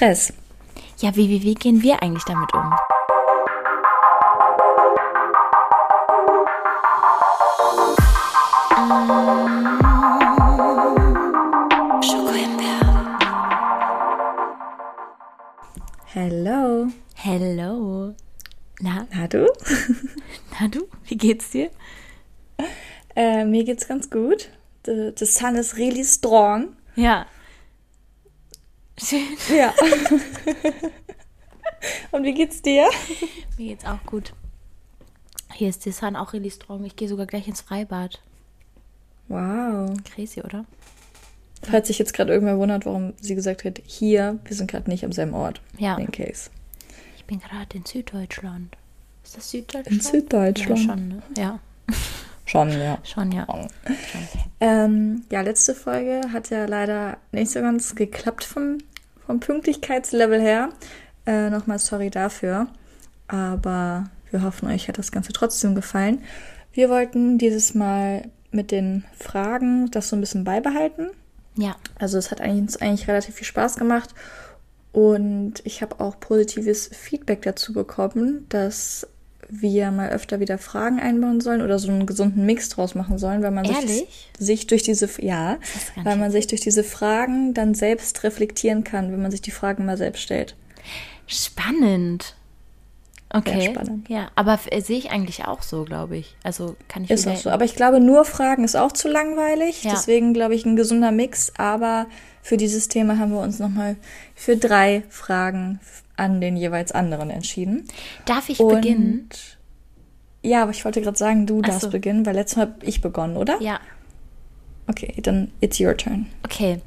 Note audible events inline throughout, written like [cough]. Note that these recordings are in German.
Stress. Ja, wie, wie, wie gehen wir eigentlich damit um? Hello. Hello. Na, Na du? [laughs] na du, wie geht's dir? Äh, mir geht's ganz gut. The, the sun is really strong. Ja. Schön. Ja. [laughs] Und wie geht's dir? Mir geht's auch gut. Hier ist die Sun auch really strong. Ich gehe sogar gleich ins Freibad. Wow. Crazy, oder? Falls sich jetzt gerade irgendwer wundert, warum sie gesagt hat, hier, wir sind gerade nicht am selben Ort. Ja. In case. Ich bin gerade in Süddeutschland. Ist das Süddeutschland? In Süddeutschland. Ja, schon, ne? Ja, Schon, ja. schon, ja. Ähm, ja, letzte Folge hat ja leider nicht so ganz geklappt vom, vom Pünktlichkeitslevel her. Äh, Nochmal sorry dafür. Aber wir hoffen, euch hat das Ganze trotzdem gefallen. Wir wollten dieses Mal mit den Fragen das so ein bisschen beibehalten. Ja, Also es hat eigentlich, uns eigentlich relativ viel Spaß gemacht. Und ich habe auch positives Feedback dazu bekommen, dass wir mal öfter wieder Fragen einbauen sollen oder so einen gesunden Mix draus machen sollen, weil man sich, sich durch diese ja, weil man sich durch diese Fragen dann selbst reflektieren kann, wenn man sich die Fragen mal selbst stellt. spannend. Okay. Sehr spannend. Ja, aber äh, sehe ich eigentlich auch so, glaube ich. Also kann ich Ist auch so. Aber ich glaube, nur Fragen ist auch zu langweilig. Ja. Deswegen glaube ich ein gesunder Mix. Aber für dieses Thema haben wir uns nochmal für drei Fragen an den jeweils anderen entschieden. Darf ich Und beginnen? Ja, aber ich wollte gerade sagen, du Ach darfst so. beginnen, weil letztes Mal habe ich begonnen, oder? Ja. Okay, dann it's your turn. Okay,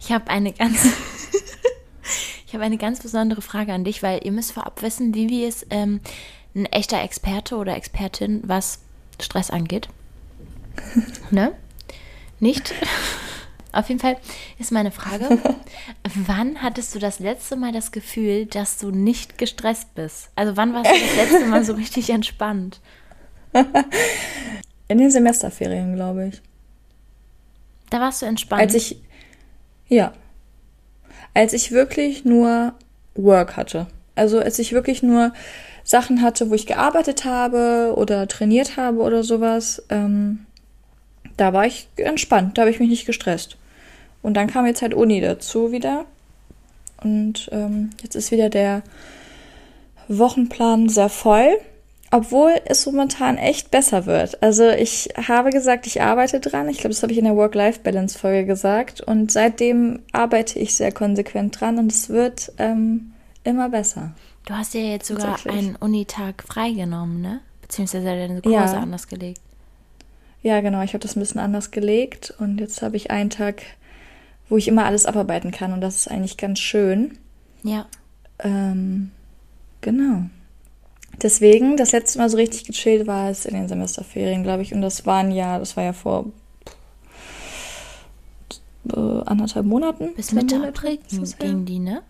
ich habe eine ganz, [laughs] ich habe eine ganz besondere Frage an dich, weil ihr müsst vorab wissen, wie wie es ähm, ein echter Experte oder Expertin, was Stress angeht. [laughs] ne? Nicht? [laughs] Auf jeden Fall ist meine Frage, [laughs] wann hattest du das letzte Mal das Gefühl, dass du nicht gestresst bist? Also wann warst du das letzte Mal so richtig entspannt? [laughs] In den Semesterferien, glaube ich. Da warst du entspannt. Als ich, ja, als ich wirklich nur Work hatte. Also als ich wirklich nur Sachen hatte, wo ich gearbeitet habe oder trainiert habe oder sowas, ähm, da war ich entspannt, da habe ich mich nicht gestresst. Und dann kam jetzt halt Uni dazu wieder. Und ähm, jetzt ist wieder der Wochenplan sehr voll, obwohl es momentan echt besser wird. Also ich habe gesagt, ich arbeite dran. Ich glaube, das habe ich in der Work-Life-Balance-Folge gesagt. Und seitdem arbeite ich sehr konsequent dran und es wird ähm, immer besser. du hast dir jetzt sogar einen Unitag freigenommen, ne? Beziehungsweise deine Kurse Ja. anders gelegt. Ja, genau. Ich habe das ein bisschen anders gelegt und jetzt habe ich einen Tag, wo ich immer alles abarbeiten kann und das ist eigentlich ganz schön. Ja. Ähm, genau. Deswegen, das letzte Mal so richtig gechillt war es in den Semesterferien, glaube ich. Und das waren ja, das war ja vor äh, anderthalb Monaten. Bis Mitte April ging die, ne?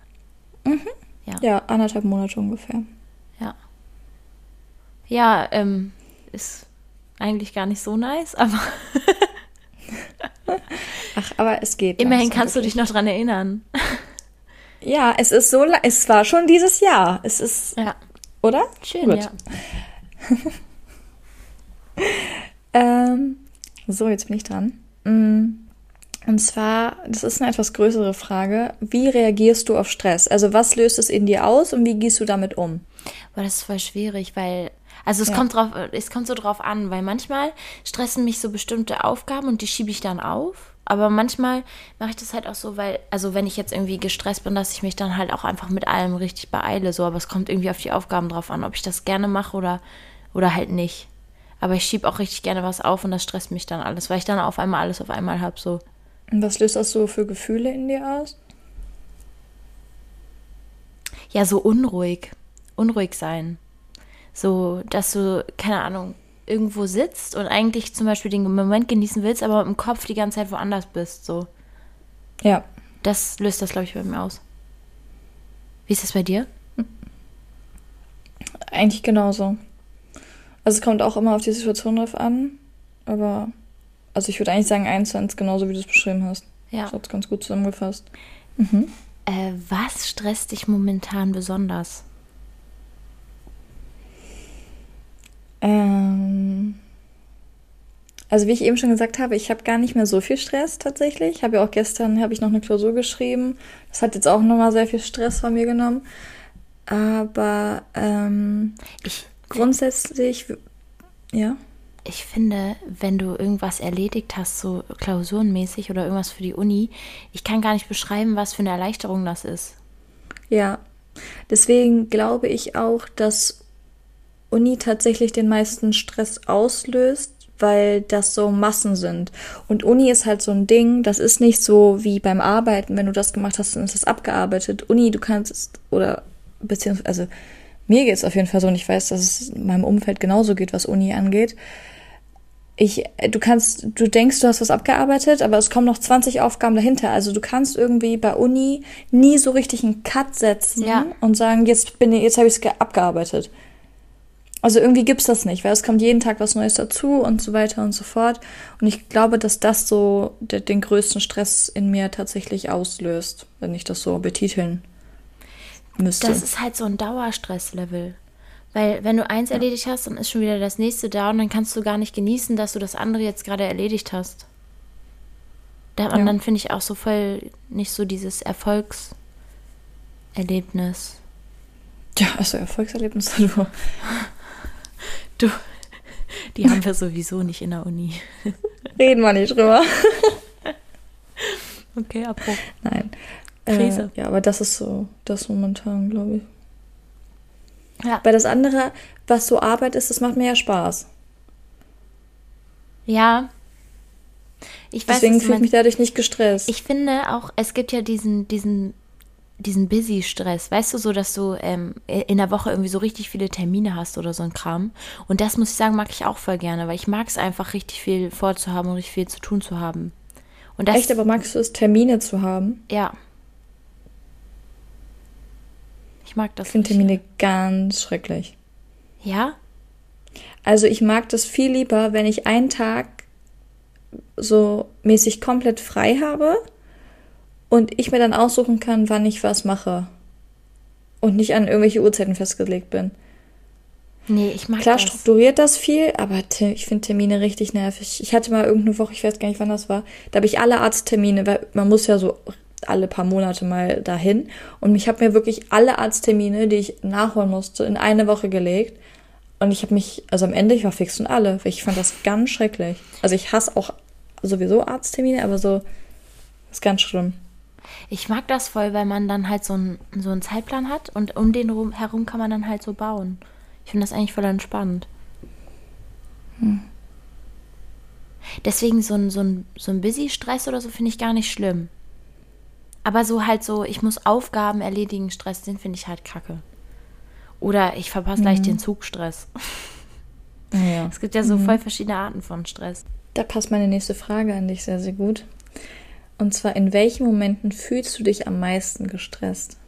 Ja, anderthalb Monate ungefähr. Ja. Ja, ähm, ist eigentlich gar nicht so nice, aber [laughs] [laughs] Ach, aber es geht. immerhin kannst du dich noch dran erinnern. Ja, es ist so, es war schon dieses Jahr. Es ist, Ja. oder? Schön, Gut. ja. [laughs] Ähm, so, jetzt bin ich dran. Mm, Und zwar, das ist eine etwas größere Frage. Wie reagierst du auf Stress? Also was löst es in dir aus und wie gehst du damit um? Aber das ist voll schwierig, weil, also es Ja. kommt drauf, es kommt so drauf an, weil manchmal stressen mich so bestimmte Aufgaben und die schiebe ich dann auf. Aber manchmal mache ich das halt auch so, weil, also wenn ich jetzt irgendwie gestresst bin, dass ich mich dann halt auch einfach mit allem richtig beeile, so, aber es kommt irgendwie auf die Aufgaben drauf an, ob ich das gerne mache oder, oder halt nicht. Aber ich schiebe auch richtig gerne was auf und das stresst mich dann alles, weil ich dann auf einmal alles auf einmal habe, so. Und was löst das so für Gefühle in dir aus? ja, so unruhig, unruhig sein. So, dass du, keine Ahnung, irgendwo sitzt und eigentlich zum Beispiel den Moment genießen willst, aber im Kopf die ganze Zeit woanders bist. So, Ja. das löst das, glaube ich, bei mir aus. Wie ist das bei dir? Eigentlich genauso. Also es kommt auch immer auf die Situation drauf an, aber also ich würde eigentlich sagen, eins zu eins genauso wie du es beschrieben hast. Ja. Das hat ganz gut zusammengefasst. Mhm. Äh, was stresst dich momentan besonders? Ähm, also wie ich eben schon gesagt habe, ich habe gar nicht mehr so viel Stress tatsächlich. Ich habe ja auch gestern habe ich noch eine Klausur geschrieben. Das hat jetzt auch nochmal sehr viel Stress von mir genommen. Aber ähm, ich, grundsätzlich, ja. Ich finde, wenn du irgendwas erledigt hast, so klausurenmäßig oder irgendwas für die Uni, ich kann gar nicht beschreiben, was für eine Erleichterung das ist. Ja, deswegen glaube ich auch, dass Uni tatsächlich den meisten Stress auslöst, weil das so Massen sind. Und Uni ist halt so ein Ding, das ist nicht so wie beim Arbeiten, wenn du das gemacht hast, dann ist das abgearbeitet. Uni, du kannst, oder beziehungsweise, also mir geht es auf jeden Fall so und ich weiß, dass es meinem Umfeld genauso geht, was Uni angeht. Ich, du kannst, du denkst, du hast was abgearbeitet, aber es kommen noch 20 Aufgaben dahinter. Also du kannst irgendwie bei Uni nie so richtig einen Cut setzen ja. und sagen, jetzt bin ich, jetzt habe ich es abgearbeitet. Also irgendwie gibt's das nicht, weil es kommt jeden Tag was Neues dazu und so weiter und so fort. Und ich glaube, dass das so de den größten Stress in mir tatsächlich auslöst, wenn ich das so betiteln müsste. Das ist halt so ein Dauerstresslevel. Weil wenn du eins ja. erledigt hast, dann ist schon wieder das nächste da und dann kannst du gar nicht genießen, dass du das andere jetzt gerade erledigt hast. Da man ja. dann, finde ich, auch so voll nicht so dieses Erfolgserlebnis. Ja, also Erfolgserlebnis, [laughs] du. Du, die haben wir sowieso nicht in der Uni. [laughs] Reden wir nicht drüber. [laughs] okay, Abbruch. Nein. Krise. Äh, ja, aber das ist so, das momentan, glaube ich. Ja. Weil das andere, was so Arbeit ist, das macht mir ja Spaß. Ja. Ich weiß, Deswegen fühle ich mich dadurch nicht gestresst. Ich finde auch, es gibt ja diesen, diesen diesen Busy-Stress, weißt du, so, dass du ähm, in der Woche irgendwie so richtig viele Termine hast oder so ein Kram. Und das muss ich sagen, mag ich auch voll gerne, weil ich mag es einfach richtig viel vorzuhaben und richtig viel zu tun zu haben. Und das, Echt, aber magst du es, Termine zu haben? Ja. Ich mag das. Ich finde Termine ganz schrecklich. Ja? Also ich mag das viel lieber, wenn ich einen Tag so mäßig komplett frei habe und ich mir dann aussuchen kann, wann ich was mache. Und nicht an irgendwelche Uhrzeiten festgelegt bin. Nee, ich mag Klar das. strukturiert das viel, aber ich finde Termine richtig nervig. Ich hatte mal irgendeine Woche, ich weiß gar nicht, wann das war, da habe ich alle Arzttermine, weil man muss ja so alle paar Monate mal dahin. Und ich habe mir wirklich alle Arzttermine, die ich nachholen musste, in eine Woche gelegt. Und ich habe mich, also am Ende, ich war fix und alle, weil ich fand das ganz schrecklich. Also ich hasse auch sowieso Arzttermine, aber so ist ganz schlimm. Ich mag das voll, weil man dann halt so, ein, so einen Zeitplan hat und um den rum, herum kann man dann halt so bauen. Ich finde das eigentlich voll entspannt. Hm. Deswegen so ein, so ein, so ein Busy-Stress oder so finde ich gar nicht schlimm. Aber so halt so, ich muss Aufgaben erledigen, Stress, den finde ich halt kacke. Oder ich verpasse mhm. leicht den Zugstress. Ja. [laughs] Es gibt ja so mhm. voll verschiedene Arten von Stress. Da passt meine nächste Frage an dich sehr, sehr gut. Und zwar, in welchen Momenten fühlst du dich am meisten gestresst?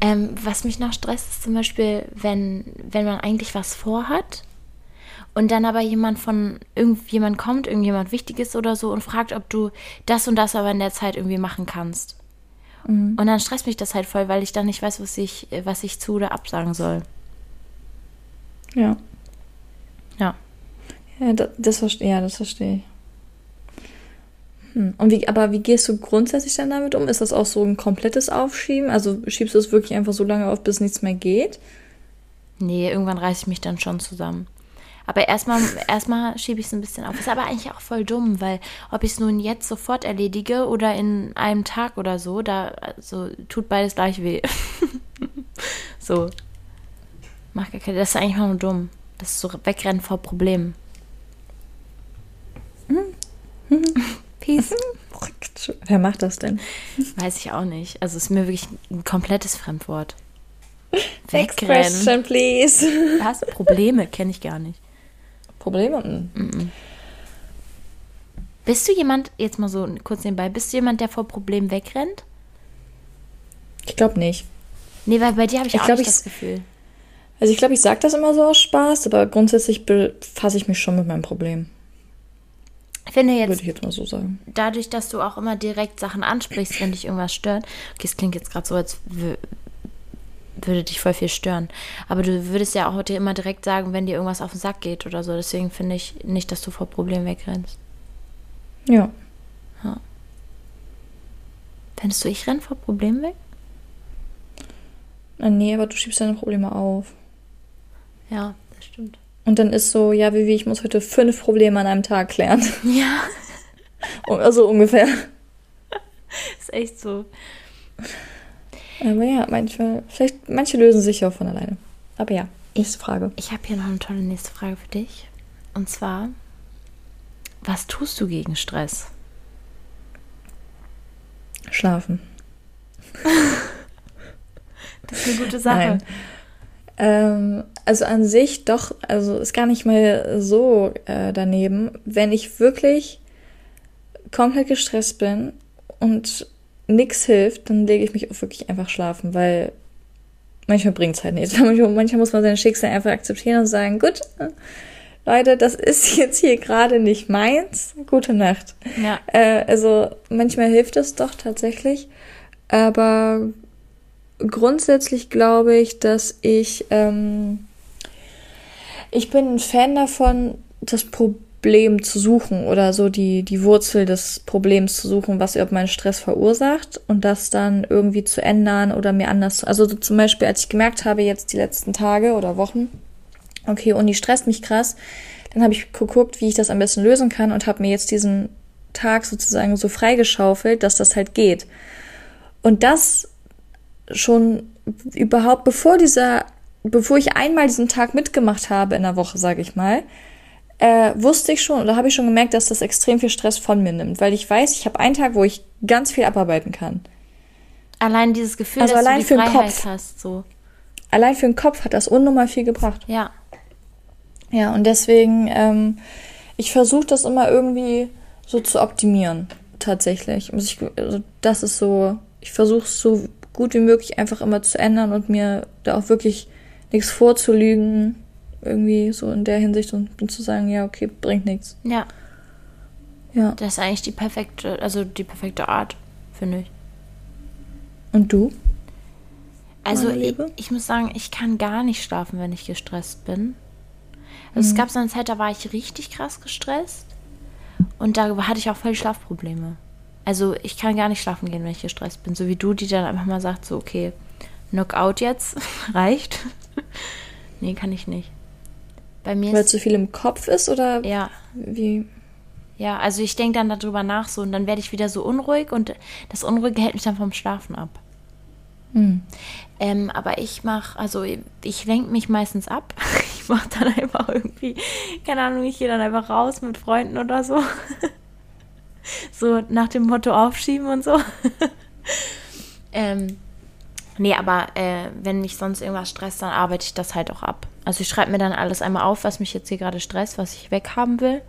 Ähm, was mich noch stresst, ist zum Beispiel, wenn, wenn man eigentlich was vorhat und dann aber jemand von irgendjemand kommt, irgendjemand Wichtiges oder so und fragt, ob du das und das aber in der Zeit irgendwie machen kannst. Mhm. Und dann stresst mich das halt voll, weil ich dann nicht weiß, was ich, was ich zu oder absagen soll. Ja. Ja. Ja, das, das, ja, das verstehe ich. Hm. Und wie, aber wie gehst du grundsätzlich dann damit um? Ist das auch so ein komplettes Aufschieben? Also schiebst du es wirklich einfach so lange auf, bis nichts mehr geht? Nee, irgendwann reiße ich mich dann schon zusammen. Aber erstmal, erstmal schiebe ich es ein bisschen auf. Ist aber eigentlich auch voll dumm, weil ob ich es nun jetzt sofort erledige oder in einem Tag oder so, da also, tut beides gleich weh. [laughs] so. Mach gar keine, das ist eigentlich nur dumm. Das ist so wegrennen vor Problemen. Hm. [laughs] Peace. [laughs] Wer macht das denn? Weiß ich auch nicht. Also es ist mir wirklich ein komplettes Fremdwort. Next question, please. Was? Probleme kenne ich gar nicht. Probleme? Mm -mm. Bist du jemand, jetzt mal so kurz nebenbei, bist du jemand, der vor Problemen wegrennt? Ich glaube nicht. Nee, weil bei dir habe ich, ich auch glaub, nicht ich, das Gefühl. Also ich glaube, ich sage das immer so aus Spaß, aber grundsätzlich befasse ich mich schon mit meinem Problem. Ich finde jetzt, Würde ich jetzt mal so sagen. dadurch, dass du auch immer direkt Sachen ansprichst, wenn dich irgendwas stört. Okay, es klingt jetzt gerade so, als wü- würde dich voll viel stören. Aber du würdest ja auch dir immer direkt sagen, wenn dir irgendwas auf den Sack geht oder so. Deswegen finde ich nicht, dass du vor Problemen wegrennst. Ja. Findest du, ich renn vor Problemen weg? Na, nee, aber du schiebst deine Probleme auf. Ja, das stimmt. Und dann ist so, ja, Vivi, ich muss heute fünf Probleme an einem Tag klären. Ja, [laughs] Also ungefähr. [laughs] ist echt so. Aber ja, manchmal, vielleicht, manche lösen sich ja auch von alleine. Aber ja, nächste Frage. Ich habe hier noch eine tolle nächste Frage für dich. Und zwar, was tust du gegen Stress? Schlafen. [laughs] Das ist eine gute Sache. Nein. Ähm, also an sich doch, also ist gar nicht mal so äh, daneben. Wenn ich wirklich komplett gestresst bin und nichts hilft, dann lege ich mich auch wirklich einfach schlafen, weil manchmal bringt es halt nichts. [laughs] Manchmal, manchmal muss man sein Schicksal einfach akzeptieren und sagen, gut, Leute, das ist [laughs] jetzt hier gerade nicht meins. Gute Nacht. Ja. Äh, also manchmal hilft es doch tatsächlich, aber grundsätzlich glaube ich, dass ich ähm, ich bin ein Fan davon, das Problem zu suchen oder so die die Wurzel des Problems zu suchen, was überhaupt meinen Stress verursacht und das dann irgendwie zu ändern oder mir anders. Also so zum Beispiel, als ich gemerkt habe jetzt die letzten Tage oder Wochen, okay, Uni stresst mich krass, dann habe ich geguckt, wie ich das am besten lösen kann und habe mir jetzt diesen Tag sozusagen so freigeschaufelt, dass das halt geht. Und das schon überhaupt, bevor dieser, bevor ich einmal diesen Tag mitgemacht habe in der Woche, sage ich mal, äh, wusste ich schon oder habe ich schon gemerkt, dass das extrem viel Stress von mir nimmt, weil ich weiß, ich habe einen Tag, wo ich ganz viel abarbeiten kann. Allein dieses Gefühl, Also dass allein du die für den Freiheit Kopf. hast, so. Allein für den Kopf hat das unnormal viel gebracht. Ja. Ja, und deswegen, ähm, ich versuche das immer irgendwie so zu optimieren, tatsächlich. Also ich, also das ist so, ich versuche es so gut wie möglich einfach immer zu ändern und mir da auch wirklich nichts vorzulügen, irgendwie so in der Hinsicht und, zu sagen, ja, okay, bringt nichts. Ja. Ja. Das ist eigentlich die perfekte, also die perfekte Art, finde ich. Und du? Also ich, ich muss sagen, ich kann gar nicht schlafen, wenn ich gestresst bin. Also es gab so eine Zeit, da war ich richtig krass gestresst und da hatte ich auch voll Schlafprobleme. Also ich kann gar nicht schlafen gehen, wenn ich gestresst bin. So wie du, die dann einfach mal sagt, so okay, Knockout jetzt, [laughs] reicht. [laughs] nee, kann ich nicht. Bei mir Weil zu viel im Kopf ist oder ja, wie? ja, also ich denke dann darüber nach so und dann werde ich wieder so unruhig und das Unruhige hält mich dann vom Schlafen ab. Hm. Ähm, aber ich mache, also ich lenke mich meistens ab. [laughs] Ich mache dann einfach irgendwie, keine Ahnung, ich gehe dann einfach raus mit Freunden oder so. So nach dem Motto aufschieben und so. [laughs] ähm, nee, aber äh, wenn mich sonst irgendwas stresst, dann arbeite ich das halt auch ab. Also ich schreibe mir dann alles einmal auf, was mich jetzt hier gerade stresst, was ich weghaben will.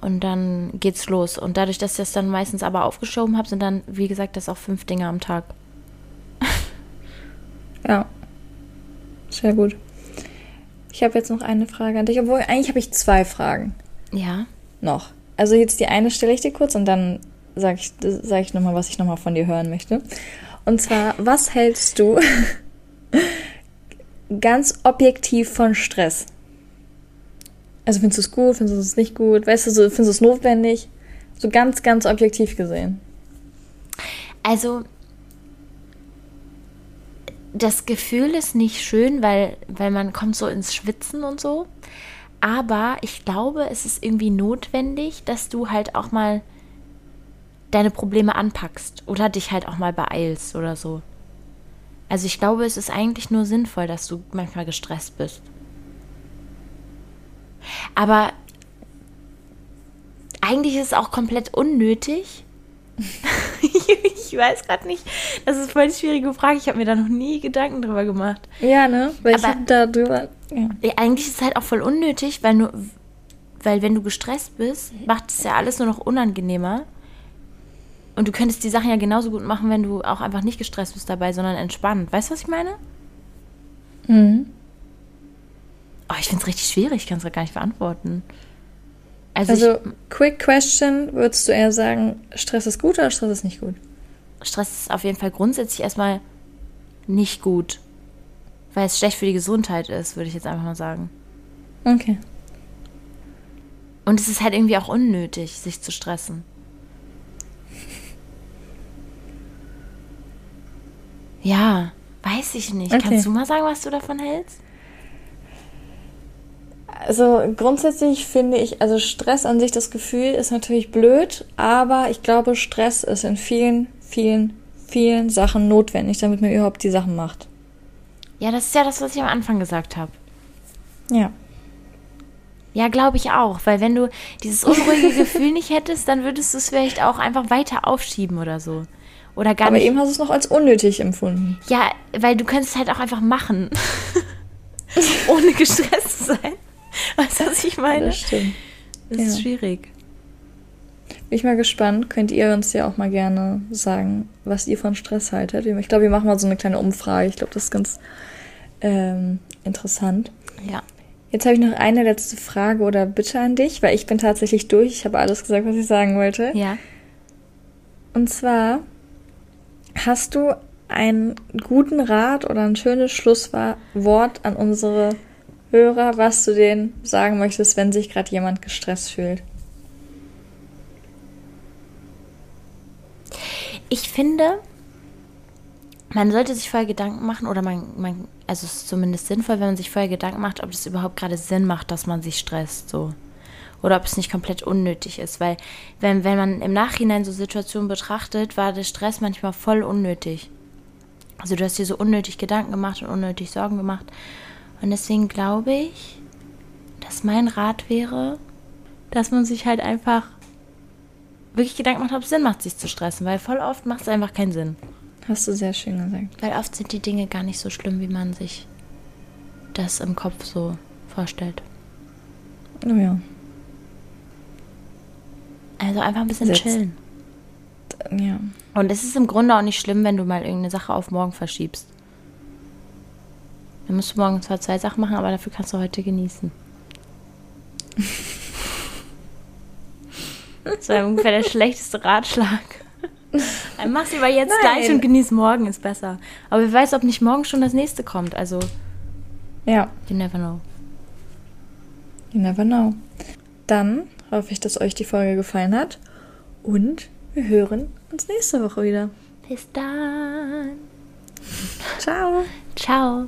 Und dann geht's los. Und dadurch, dass ich das dann meistens aber aufgeschoben habe, sind dann, wie gesagt, das auch fünf Dinge am Tag. [laughs] Ja. Sehr gut. Ich habe jetzt noch eine Frage an dich, obwohl eigentlich habe ich zwei Fragen. Ja. noch. Also jetzt die eine stelle ich dir kurz und dann sage ich, sag ich nochmal, was ich nochmal von dir hören möchte. Und zwar, was hältst du [laughs] ganz objektiv von Stress? Also findest du es gut, findest du es nicht gut? Weißt du, so, findest du es notwendig? So ganz, ganz objektiv gesehen. Also, das Gefühl ist nicht schön, weil, weil man kommt so ins Schwitzen und so. Aber ich glaube, es ist irgendwie notwendig, dass du halt auch mal deine Probleme anpackst oder dich halt auch mal beeilst oder so. Also ich glaube, es ist eigentlich nur sinnvoll, dass du manchmal gestresst bist. Aber eigentlich ist es auch komplett unnötig. [laughs] ich weiß gerade nicht. Das ist voll die schwierige Frage. Ich habe mir da noch nie Gedanken drüber gemacht. Ja, ne? Weil ich Aber- habe da drüber. Ja. Ja, eigentlich ist es halt auch voll unnötig, weil nur, weil wenn du gestresst bist, macht es ja alles nur noch unangenehmer. Und du könntest die Sachen ja genauso gut machen, wenn du auch einfach nicht gestresst bist dabei, sondern entspannt. Weißt du, was ich meine? Mhm. Oh, ich finde es richtig schwierig, ich kann es gar nicht beantworten. Also, Also, quick question, würdest du eher sagen, Stress ist gut oder Stress ist nicht gut? ich, Stress ist auf jeden Fall grundsätzlich erstmal nicht gut. Weil es schlecht für die Gesundheit ist, würde ich jetzt einfach mal sagen. Okay. Und es ist halt irgendwie auch unnötig, sich zu stressen. Ja, weiß ich nicht. Okay. Kannst du mal sagen, was du davon hältst? Also grundsätzlich finde ich, also Stress an sich, das Gefühl ist natürlich blöd, aber ich glaube, Stress ist in vielen, vielen, vielen Sachen notwendig, damit man überhaupt die Sachen macht. Ja, das ist ja das, was ich am Anfang gesagt habe. Ja. Ja, glaube ich auch. Weil wenn du dieses unruhige [laughs] Gefühl nicht hättest, dann würdest du es vielleicht auch einfach weiter aufschieben oder so. Oder gar Aber nicht. eben hast du es noch als unnötig empfunden. Ja, weil du könntest es halt auch einfach machen. [laughs] Ohne gestresst zu sein. Weißt du, was ich meine? Das stimmt. Das ist ja. schwierig. Bin ich mal gespannt. Könnt ihr uns ja auch mal gerne sagen, was ihr von Stress haltet. Ich glaube, wir machen mal so eine kleine Umfrage. Ich glaube, das ist ganz ähm, interessant. Ja. Jetzt habe ich noch eine letzte Frage oder Bitte an dich, weil ich bin tatsächlich durch. Ich habe alles gesagt, was ich sagen wollte. Ja. Und zwar, hast du einen guten Rat oder ein schönes Schlusswort an unsere Hörer, was du denen sagen möchtest, wenn sich gerade jemand gestresst fühlt? Ich finde, man sollte sich vorher Gedanken machen, oder man, man, also es ist zumindest sinnvoll, wenn man sich vorher Gedanken macht, ob das überhaupt gerade Sinn macht, dass man sich stresst, so. Oder ob es nicht komplett unnötig ist. Weil, wenn, wenn man im Nachhinein so Situationen betrachtet, war der Stress manchmal voll unnötig. Also du hast dir so unnötig Gedanken gemacht und unnötig Sorgen gemacht. Und deswegen glaube ich, dass mein Rat wäre, dass man sich halt einfach wirklich Gedanken macht, ob es Sinn macht, sich zu stressen. Weil voll oft macht es einfach keinen Sinn. Hast du sehr schön gesagt. Weil oft sind die Dinge gar nicht so schlimm, wie man sich das im Kopf so vorstellt. Oh ja. Also einfach ein bisschen Setz- chillen. Ja. Und es ist im Grunde auch nicht schlimm, wenn du mal irgendeine Sache auf morgen verschiebst. Dann musst du morgen zwar zwei Sachen machen, aber dafür kannst du heute genießen. [laughs] Das war ungefähr der schlechteste Ratschlag. [laughs] Dann mach's lieber jetzt Nein. gleich und genieß morgen, ist besser. Aber wer weiß, ob nicht morgen schon das nächste kommt. Also, Ja. you never know. You never know. Dann hoffe ich, dass euch die Folge gefallen hat. Und wir hören uns nächste Woche wieder. Bis dann. Ciao. Ciao.